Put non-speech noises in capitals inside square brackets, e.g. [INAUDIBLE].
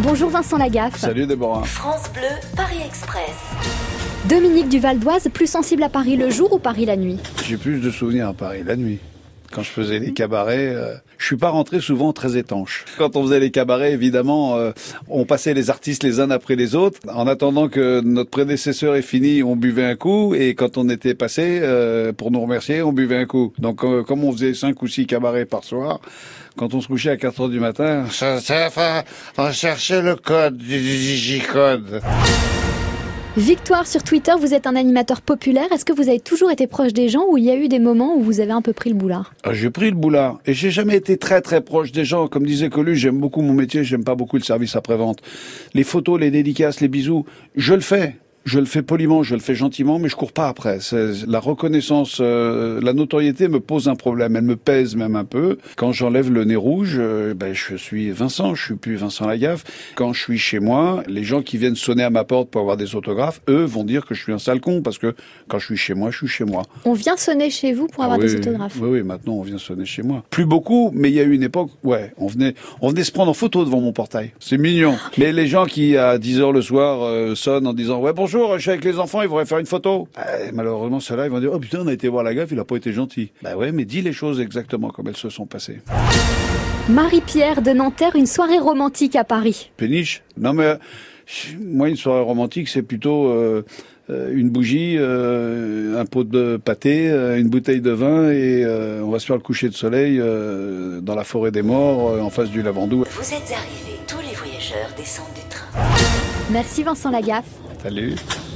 Bonjour Vincent Lagaffe. Salut Déborah. France Bleu, Paris Express. Dominique Duval d'Oise, plus sensible à Paris le jour ou Paris la nuit? J'ai plus de souvenirs à Paris la nuit. Quand je faisais les cabarets, euh, je suis pas rentré souvent très étanche. Quand on faisait les cabarets, évidemment, euh, on passait les artistes les uns après les autres. En attendant que notre prédécesseur ait fini, on buvait un coup. Et quand on était passé, euh, pour nous remercier, on buvait un coup. Donc, euh, comme on faisait cinq ou six cabarets par soir, quand on se couchait à 4 heures du matin, ça, on cherchait le code du digicode. Victoire sur Twitter, vous êtes un animateur populaire. Est-ce que vous avez toujours été proche des gens ou il y a eu des moments où vous avez un peu pris le boulard? Ah, J'ai pris le boulard et j'ai jamais été très très proche des gens. Comme disait Coluche, j'aime beaucoup mon métier, j'aime pas beaucoup le service après-vente. Les photos, les dédicaces, les bisous, je le fais. Je le fais poliment, je le fais gentiment, mais je cours pas après. La reconnaissance, euh, la notoriété me pose un problème. Elle me pèse même un peu. Quand j'enlève le nez rouge, euh, ben, je suis Vincent, je suis plus Vincent Lagaffe. Quand je suis chez moi, les gens qui viennent sonner à ma porte pour avoir des autographes, eux vont dire que je suis un sale con parce que quand je suis chez moi, je suis chez moi. On vient sonner chez vous pour avoir Ah oui, des autographes. Oui, oui, maintenant on vient sonner chez moi. Plus beaucoup, mais il y a eu une époque, ouais, on venait, on venait se prendre en photo devant mon portail. C'est mignon. [GASPS] mais les gens qui à 10 heures le soir euh, sonnent en disant ouais bonjour, je suis avec les enfants, ils voudraient faire une photo. Euh, malheureusement ceux-là, ils vont dire oh putain, on a été voir la gaffe, il a pas été gentil. Bah ouais, mais dis les choses exactement comme elles se sont passées. Marie-Pierre de Nanterre, une soirée romantique à Paris. Péniche? Non mais euh, moi une soirée romantique c'est plutôt euh, euh, une bougie, euh, un pot de pâté, euh, une bouteille de vin et euh, on va se faire le coucher de soleil euh, dans la forêt des morts euh, en face du Lavandou. Vous êtes arrivés, tous les voyageurs descendent du train. Merci Vincent Lagaffe. Salut.